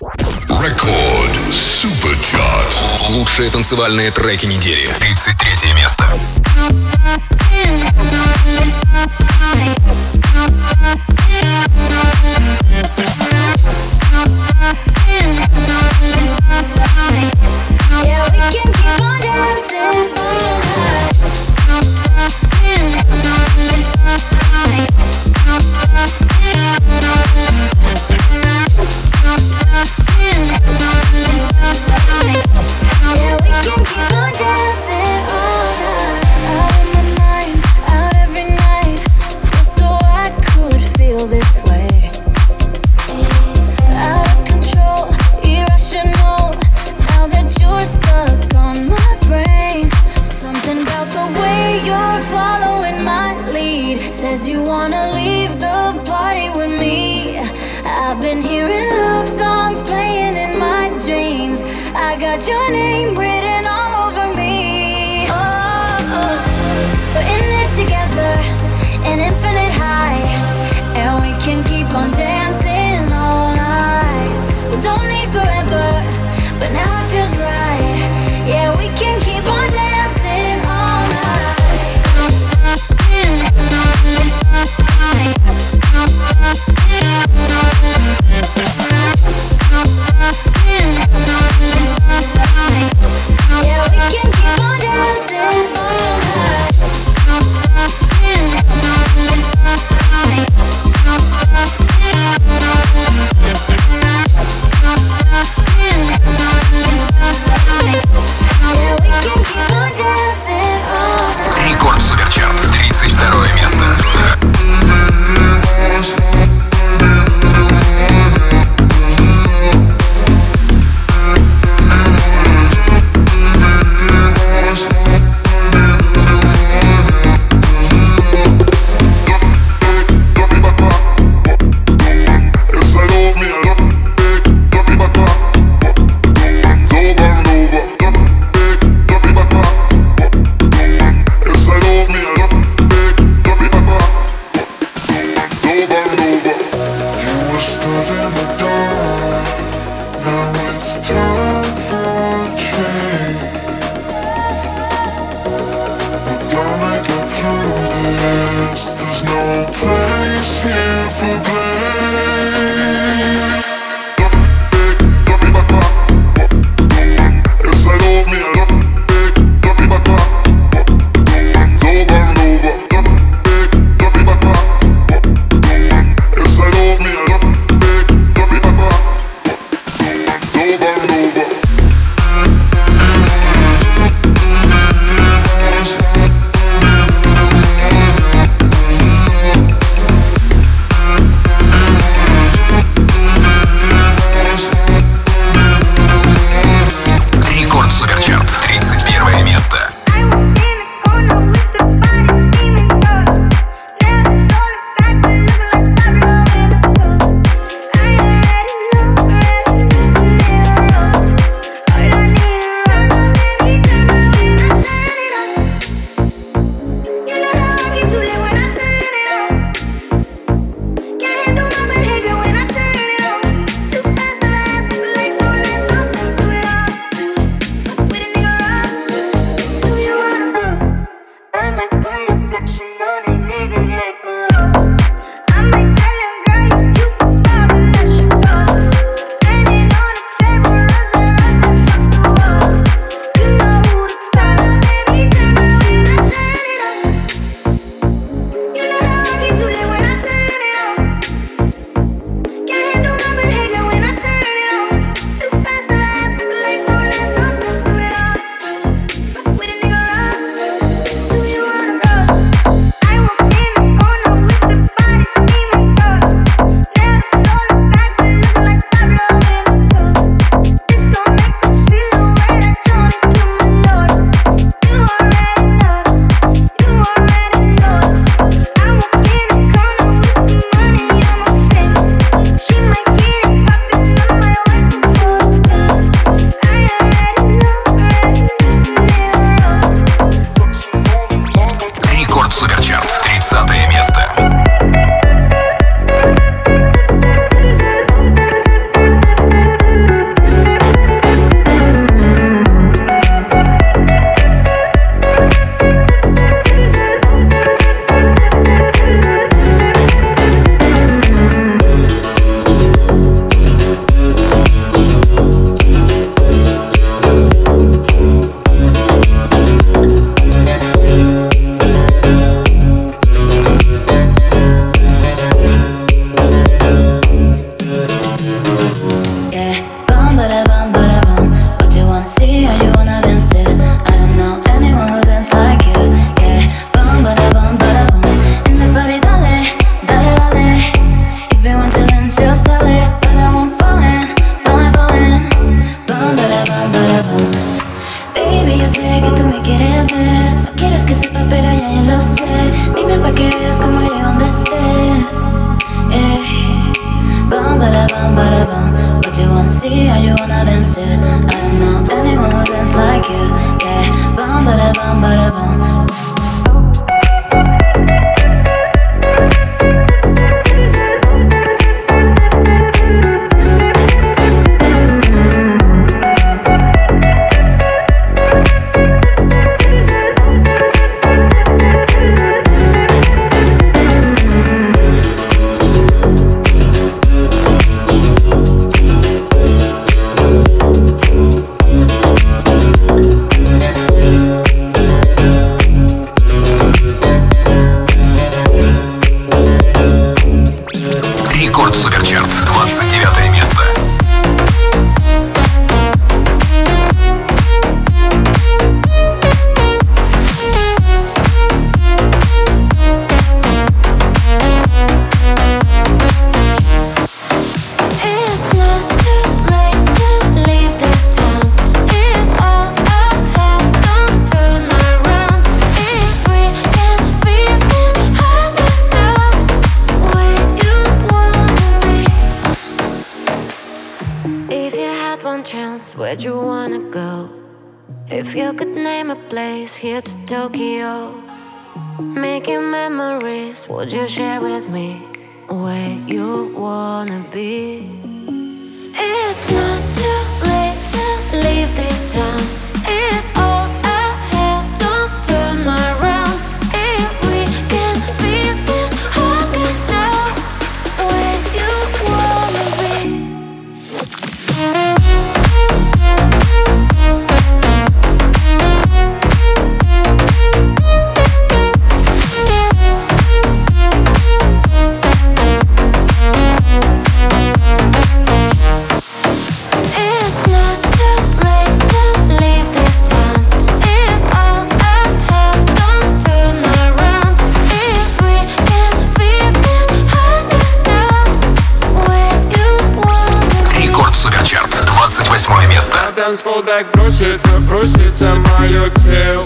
Рекорд Суперчарт. Лучшие танцевальные треки недели. 33 место. Yeah. your name Making memories, would you share with me where you wanna be? Так просится, просится мое тело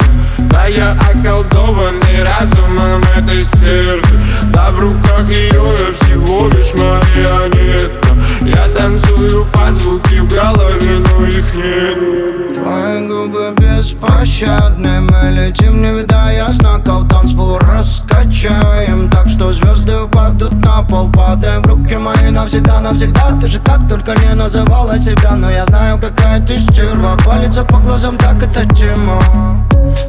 навсегда, Ты же как только не называла себя Но я знаю, какая ты стерва. Палится по глазам, так это тема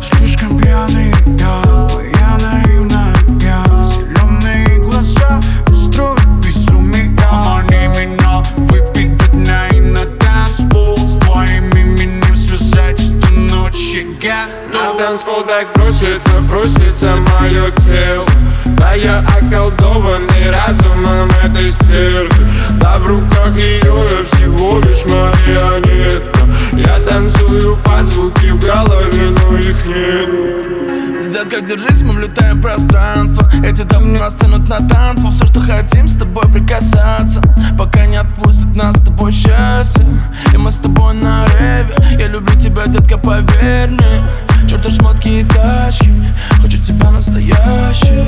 Слишком пьяный я, я наивная я. Зеленые глаза устроят безумие Они меня выпить дня и на танцпол С твоим именем связать, что ночь я На танцпол так просится, просится мое тело Да я околдованный разумом этой стервы. Да в руках ее я всего лишь марионетка. Я танцую под звуки в голове, но их нет. Детка, держись, мы влетаем в пространство. Эти дамы нас тянут на танцпол. Все, что хотим, с тобой прикасаться. Пока не отпустит нас с тобой счастье. И мы с тобой на реве. Я люблю тебя, детка, поверь мне Чёрта шмотки и тачки. Хочу тебя настоящий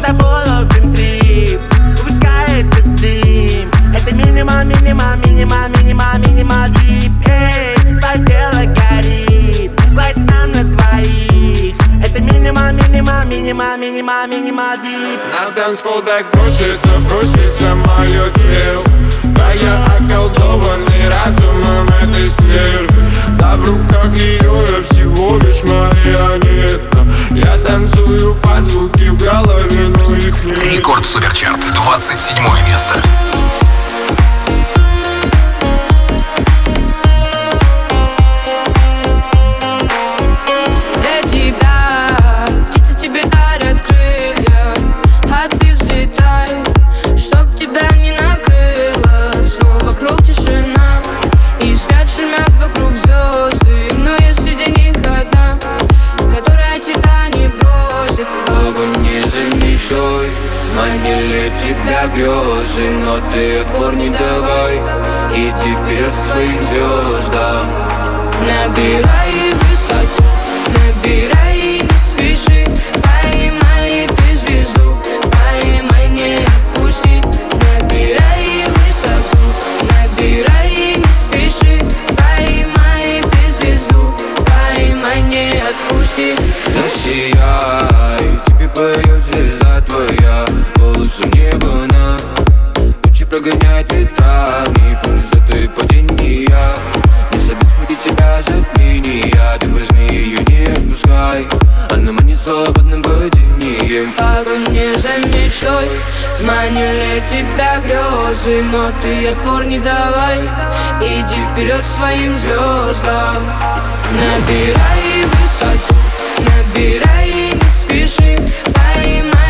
тобой ловим трип Выпускает этот дым Это минимал, минимал, минимал, минимал, минимал дип Эй, твое тело горит Хватит нам на двоих Это минимал, минимал, минимал, минимал, минимал дип На танцпол так просится, просится мое тело. Да я околдованный разумом этой стервы Да в руках ее я всего лишь марионетка. Я танцую под звуки в голове, но их нет. Рекорд Суперчарт, 27 место. меня грезы Но ты отпор не давай. Иди вперед к своим звездам Набирай высоту, набирай и не спеши. Поймай ты звезду, поймай, не отпусти. Набирай высоту, набирай и не спеши. Поймай ты звезду, поймай, не отпусти. Да сияй, тебе поет звезда твоя. Голосом неба разгоняет ветрами Пульс ты падения Не забеспути тебя затмения Ты возьми ее, не отпускай. Она манит свободным падением В погоне за мечтой Манили тебя грезы Но ты отпор не давай. Иди вперед своим звездам Набирай высоту Набирай и не спеши. Поймай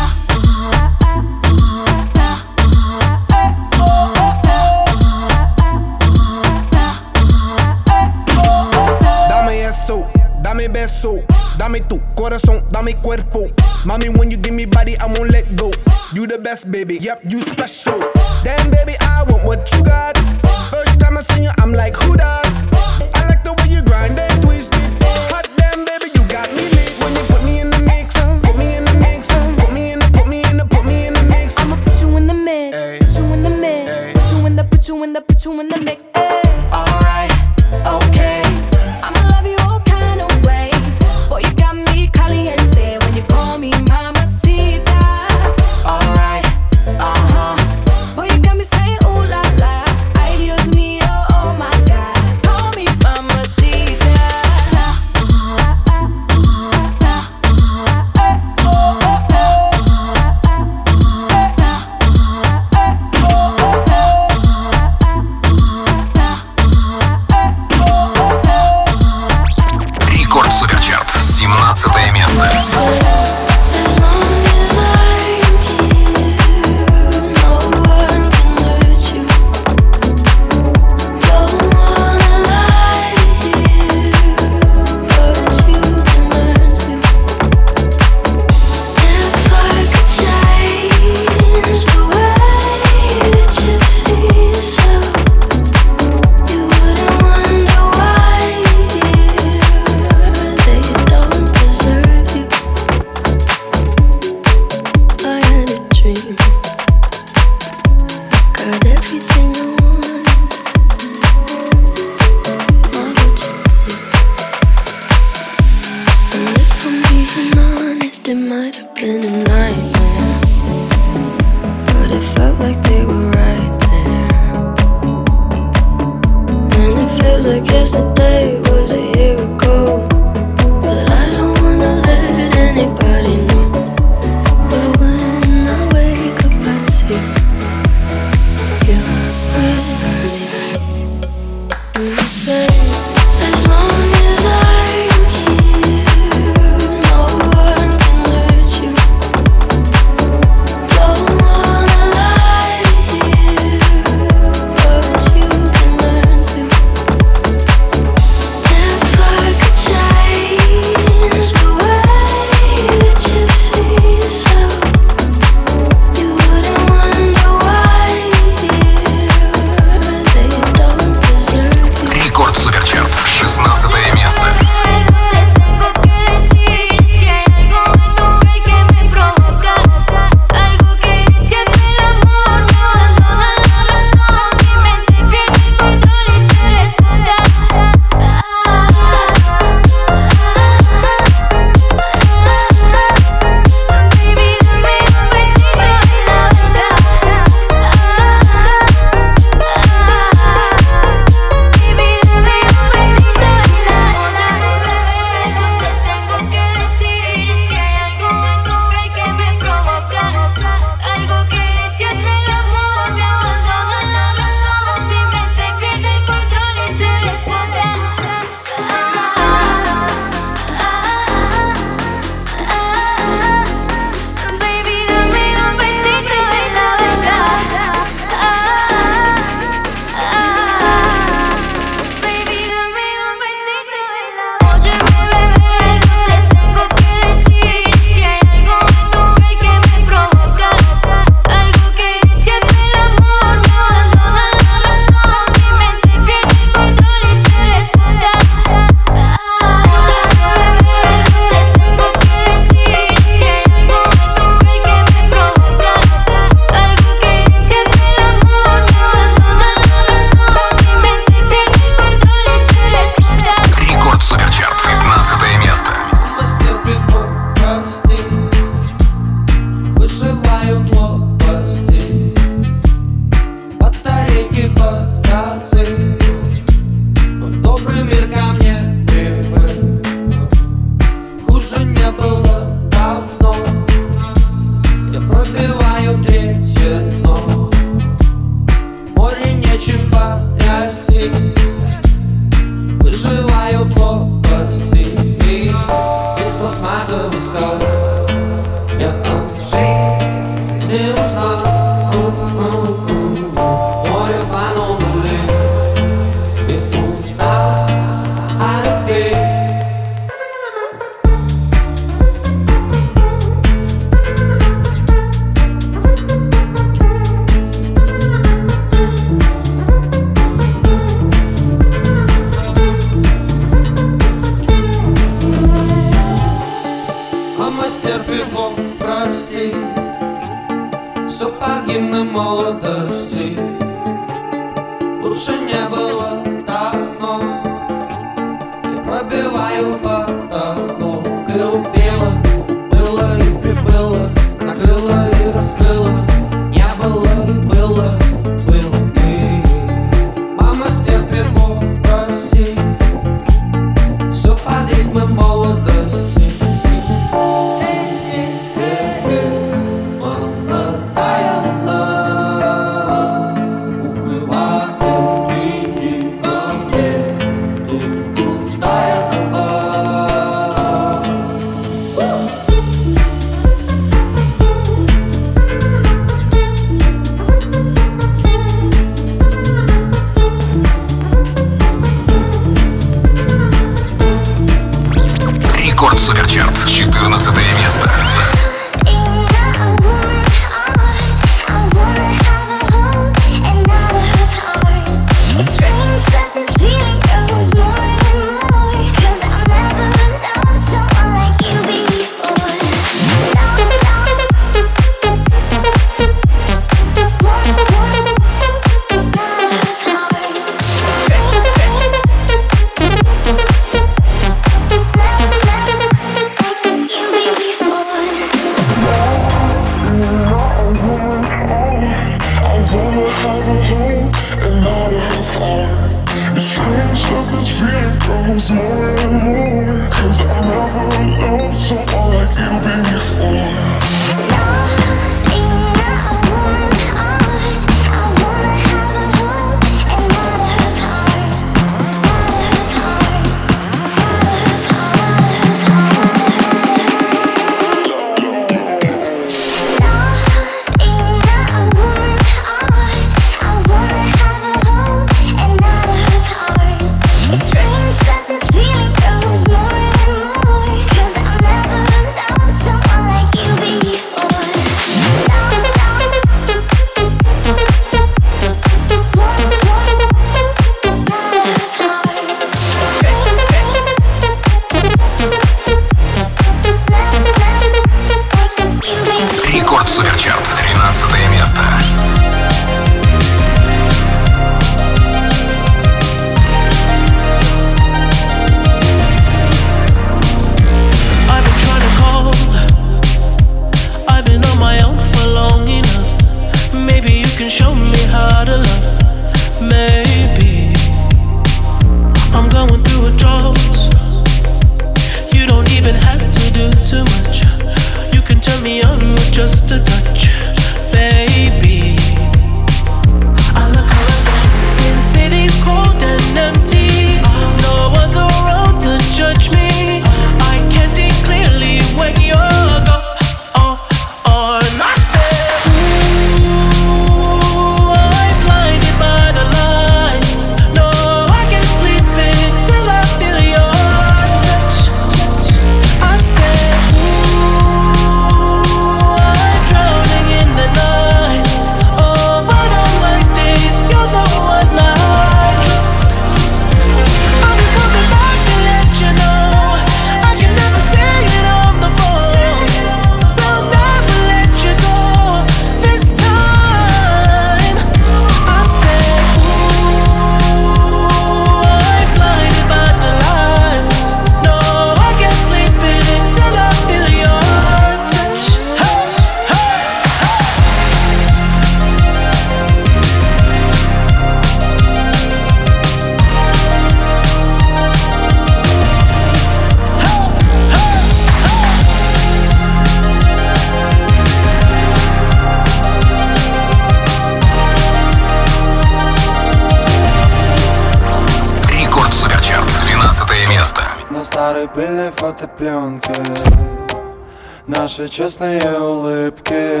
честные улыбки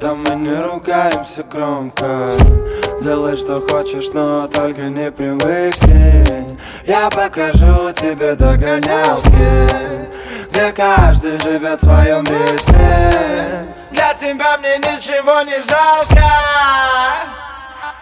Там мы не ругаемся громко. Делай, что хочешь, но только не привыкни Я покажу тебе догонялки Где каждый живет в своем ритме Для тебя мне ничего не жалко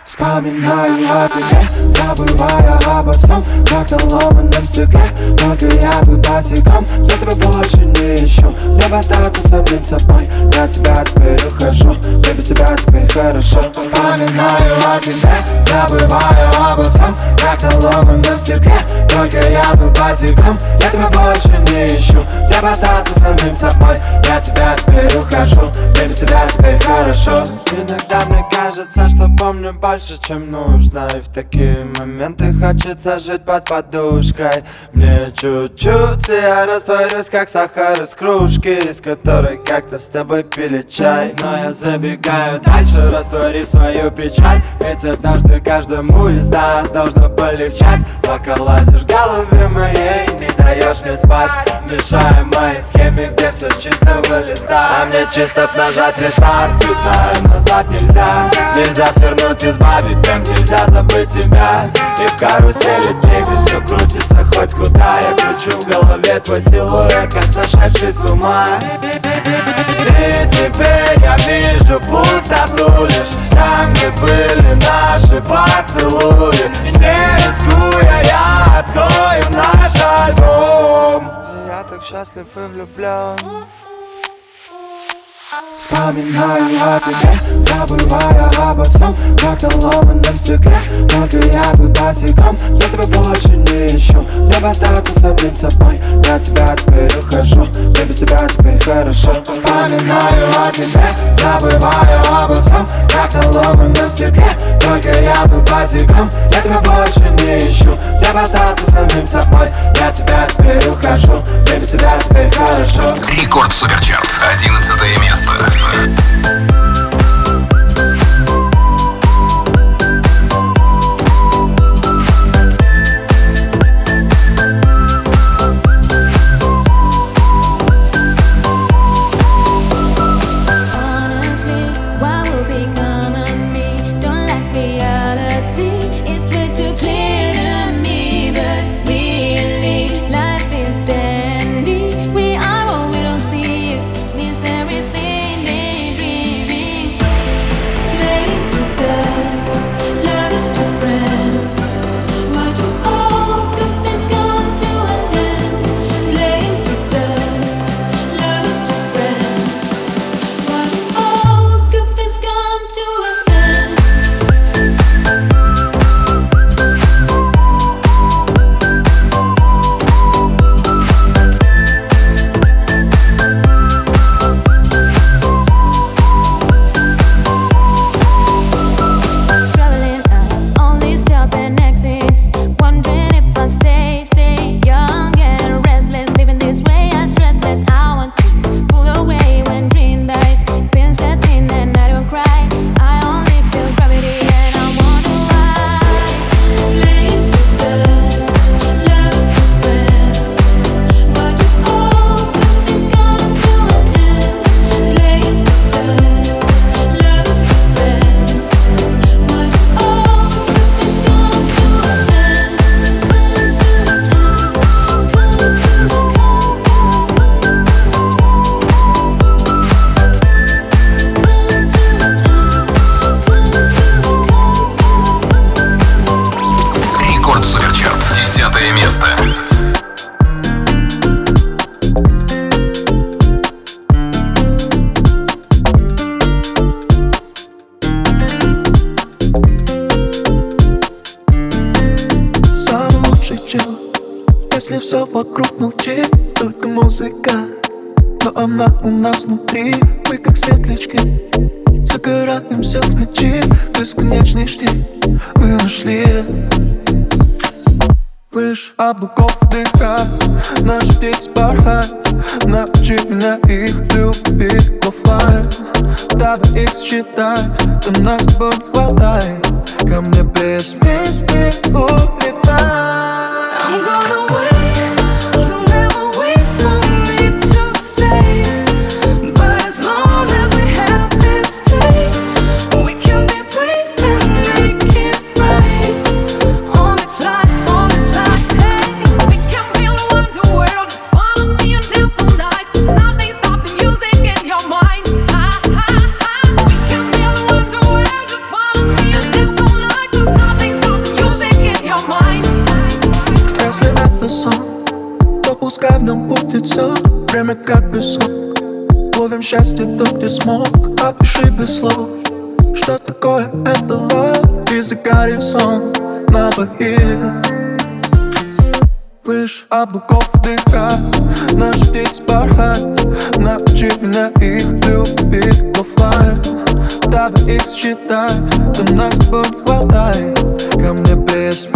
Вспоминаю о тебе, забывая обо всем Как на ломаном стекле, только я тут босиком Я тебя больше не ищу, мне бы остаться самим собой Я тебя теперь ухожу, мне без тебя теперь хорошо. Вспоминаю о тебе, забывая обо всем Как на ломаном стекле, только я тут босиком Я тебя больше не ищу, мне бы остаться самим собой Я тебя теперь ухожу, мне без тебя теперь хорошо. Иногда мне кажется, что помню больше, чем нужно. И в такие моменты хочется жить под подушкой. Мне чуть-чуть, и я растворюсь, как сахар из кружки Из которой как-то с тобой пили чай. Но я забегаю дальше, растворив свою печаль Ведь однажды каждому из нас должно полегчать. Пока лазишь в голове моей, не даешь мне спать. Мешая моей схеме, где все с чистого листа. А мне чисто нажать рестарт знаю, назад нельзя. Нельзя свернуть, избавить темп, нельзя забыть тебя. И в карусели где все крутится хоть куда. Я кручу в голове твой силуэт, как сошедший с ума. И теперь я вижу пустоту лишь Там, где были наши поцелуи. И не рискуя, я открою наш альбом. Я так счастлив и влюблен Вспоминаю о тебе, забывая обо всем. Как на ломаном стекле, только я тут босиком. Я тебя больше не ищу, мне бы остаться самим собой. Я тебя теперь ухожу, мне без тебя теперь хорошо. Вспоминаю о тебе, забывая обо всем. Как на ломаном стекле, только я тут босиком. Я тебя больше не ищу, мне бы остаться самим собой. Я тебя теперь ухожу, мне без тебя теперь хорошо. Рекорд Суперчарт. 11 место. Honestly, вокруг молчит Только музыка. Но она у нас внутри Мы как светлячки. Загораемся в ночи Бесконечный штиль. Мы нашли Выше облаков дыха Наши птицы порхают. Научи меня их любить оффлайн Давай их считай То нас не хватает. Ко мне без песни улетай пускай в нем будет все Время как песок Ловим счастье тут, где смог. Опиши без слов Что такое это love. И за горизонт на двоих Выше облаков дыха Наши птицы порхают. Научи меня их любить. Оффлайн Давай их считай. То нас с тобой не хватает Ко мне без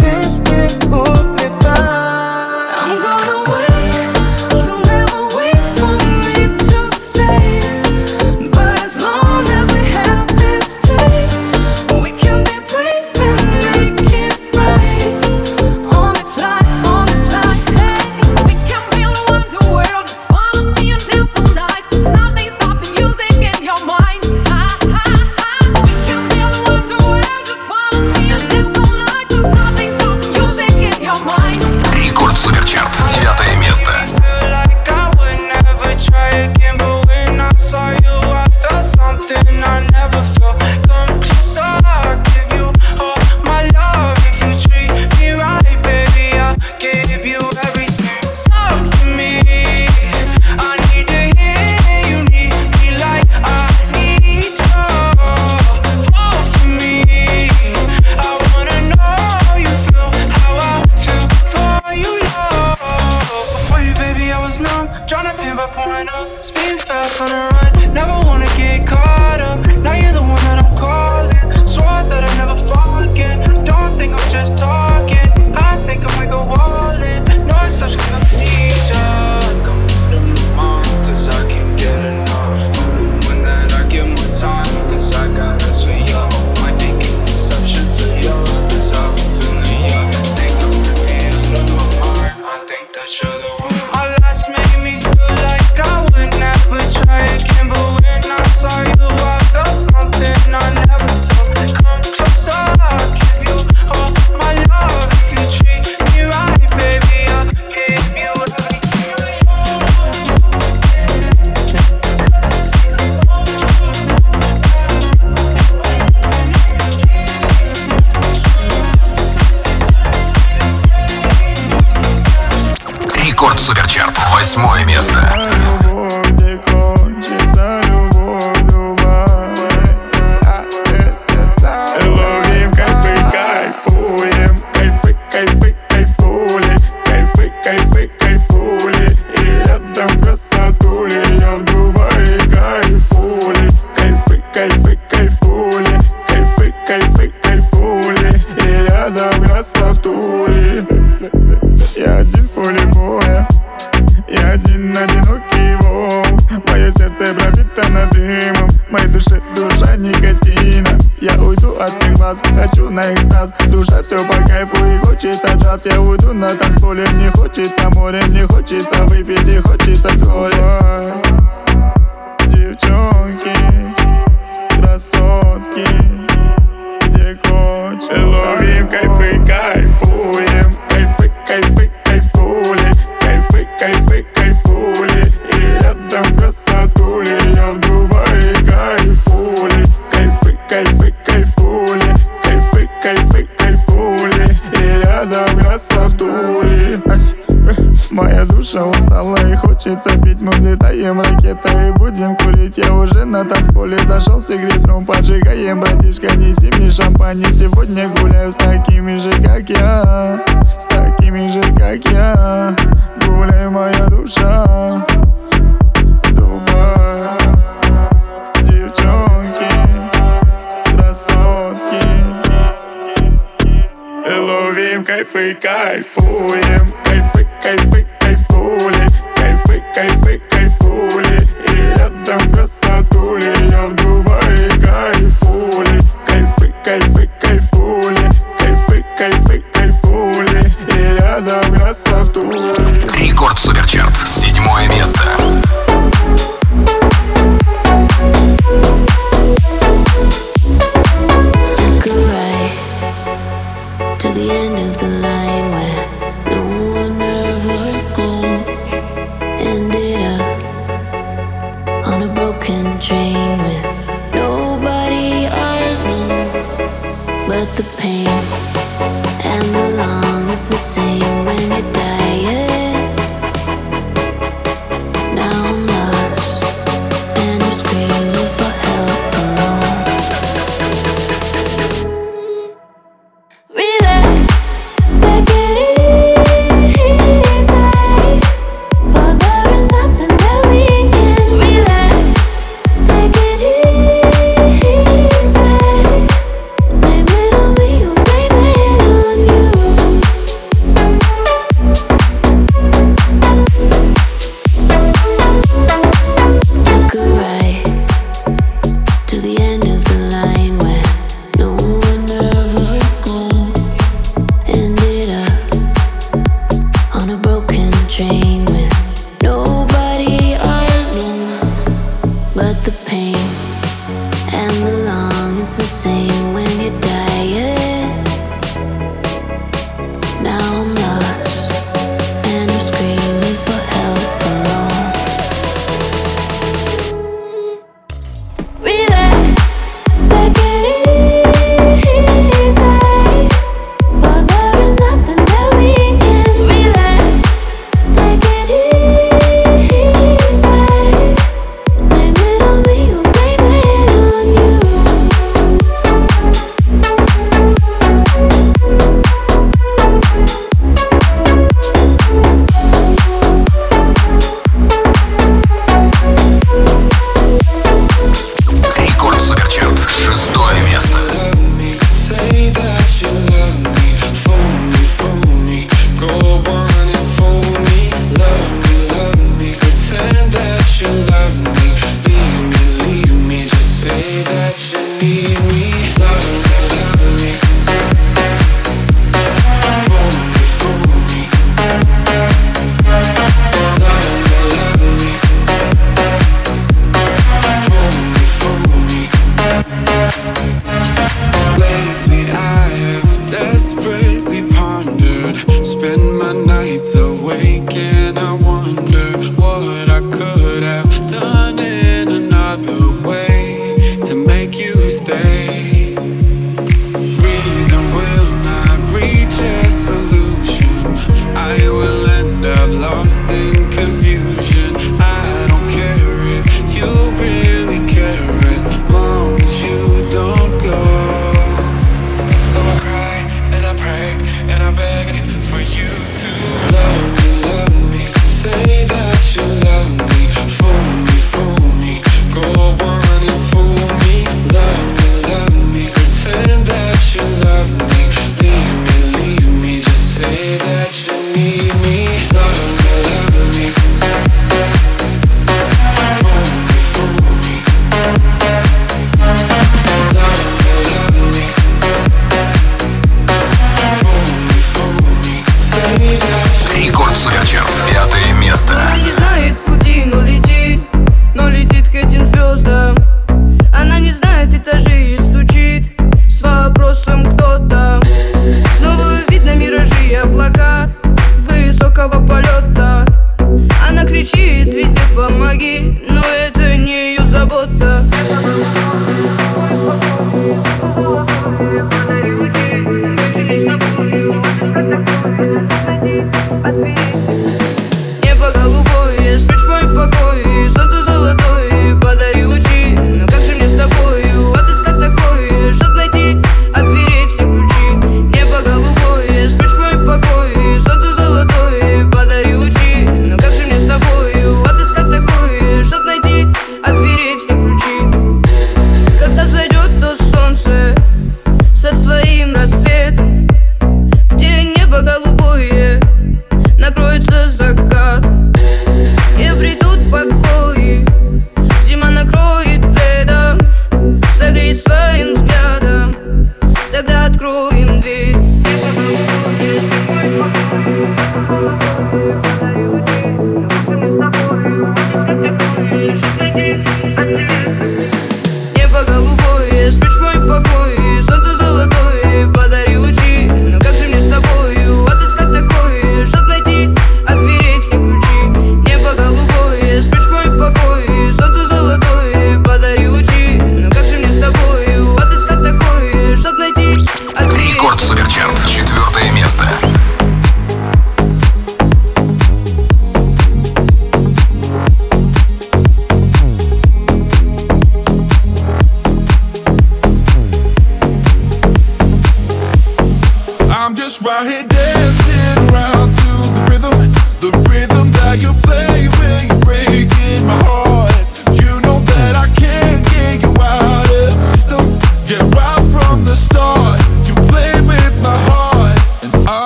кайфы, кайфуем Кайфы, кайфы, кайфули Кайфы, кайфы, кайфули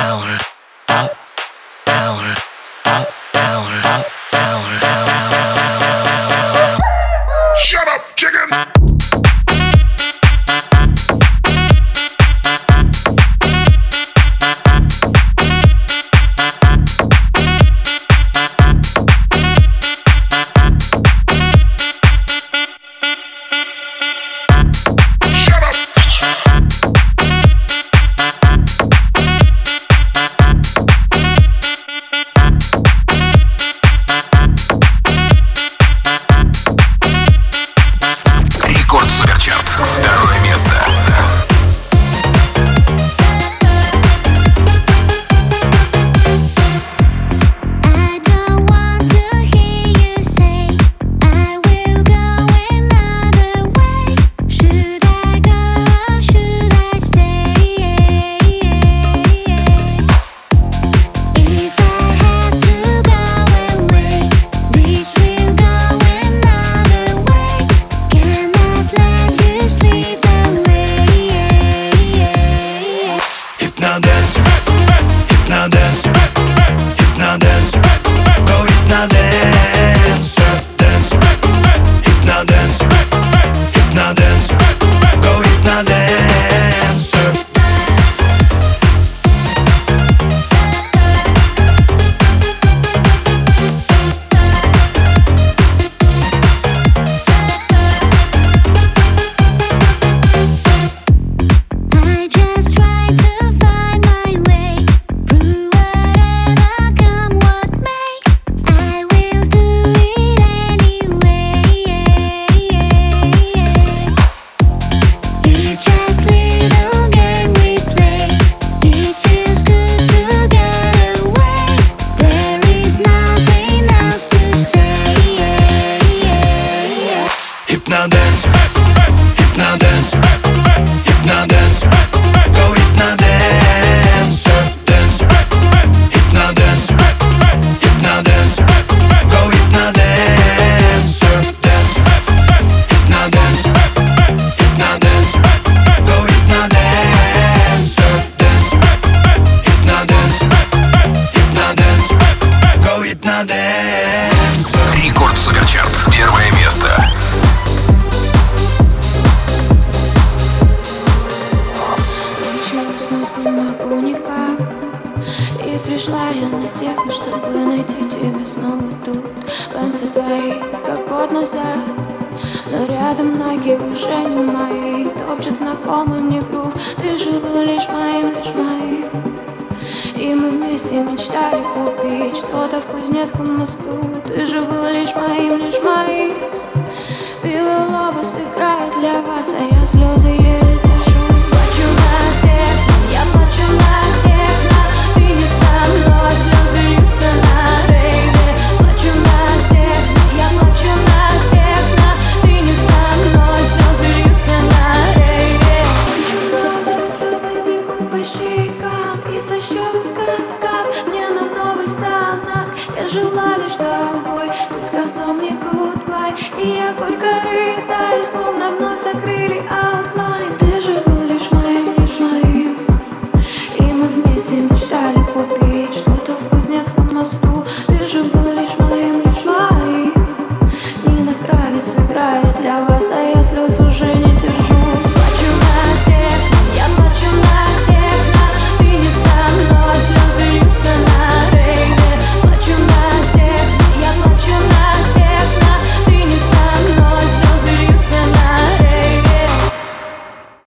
down.